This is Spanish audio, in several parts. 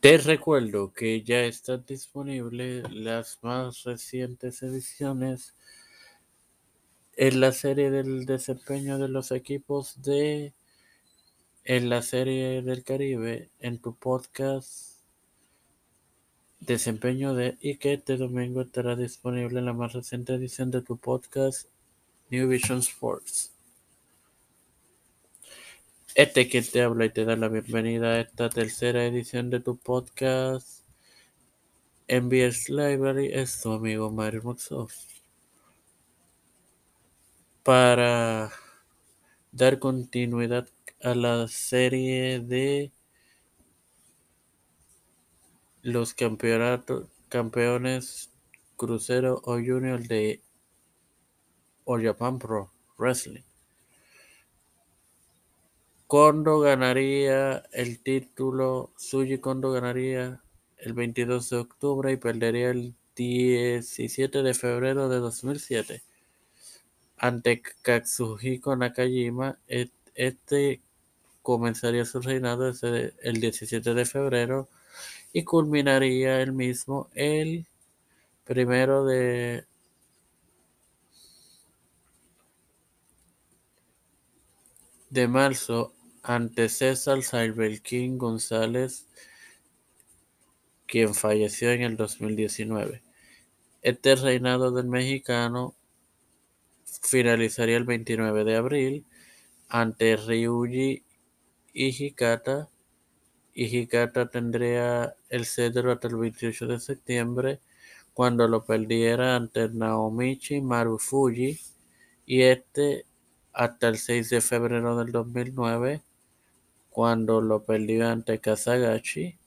Te recuerdo que ya están disponibles las más recientes ediciones en la serie del desempeño de los equipos de en la serie del Caribe en tu podcast Desempeño de y que este domingo estará disponible en la más reciente edición de tu podcast New Vision Sports. Este que te habla y te da la bienvenida a esta tercera edición de tu podcast MBS Library es tu amigo Mario Moxoff. Para dar continuidad a la serie de los campeonatos campeones crucero o junior de All Japan Pro Wrestling. Kondo ganaría el título, Suji Kondo ganaría el 22 de octubre y perdería el 17 de febrero de 2007 ante Katsuhiko Nakajima. Este comenzaría su reinado el 17 de febrero y culminaría el mismo el primero de de marzo ante César King González, quien falleció en el 2019. Este reinado del mexicano finalizaría el 29 de abril ante Ryuji Hikata. Hikata tendría el cedro hasta el 28 de septiembre, cuando lo perdiera ante Naomichi Marufuji, y este hasta el 6 de febrero del 2009, cuando lo perdió ante Kazagachi.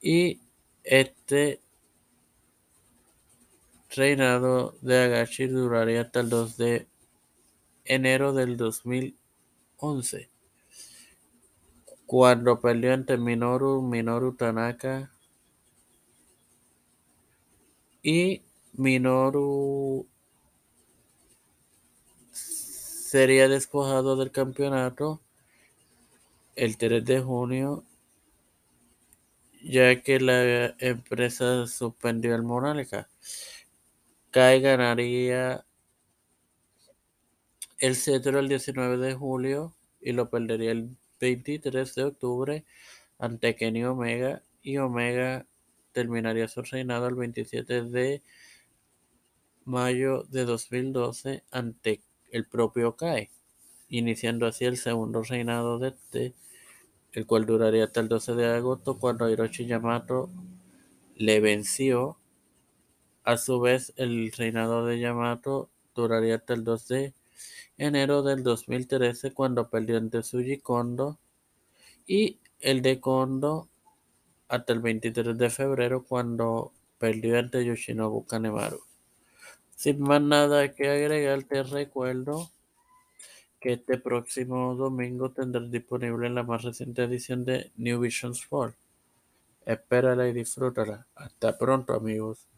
Y este reinado de Agachi duraría hasta el 2 de enero del 2011, cuando perdió ante Minoru, Minoru Tanaka y Minoru sería despojado del campeonato el 3 de junio, ya que la empresa suspendió el Monarca. Kai ganaría el cetro el 19 de julio y lo perdería el 23 de octubre ante Kenny Omega y Omega terminaría su reinado el 27 de mayo de 2012 ante el propio Kai, iniciando así el segundo reinado de este, el cual duraría hasta el 12 de agosto cuando Hiroshi Yamato le venció. A su vez, el reinado de Yamato duraría hasta el 2 de enero del 2013 cuando perdió ante Suji Kondo y el de Kondo hasta el 23 de febrero cuando perdió ante Yoshinobu Kanemaru. Sin más nada que agregar, te recuerdo que este próximo domingo tendrás disponible la más reciente edición de New Vision Sport. Espérala y disfrútala. Hasta pronto, amigos.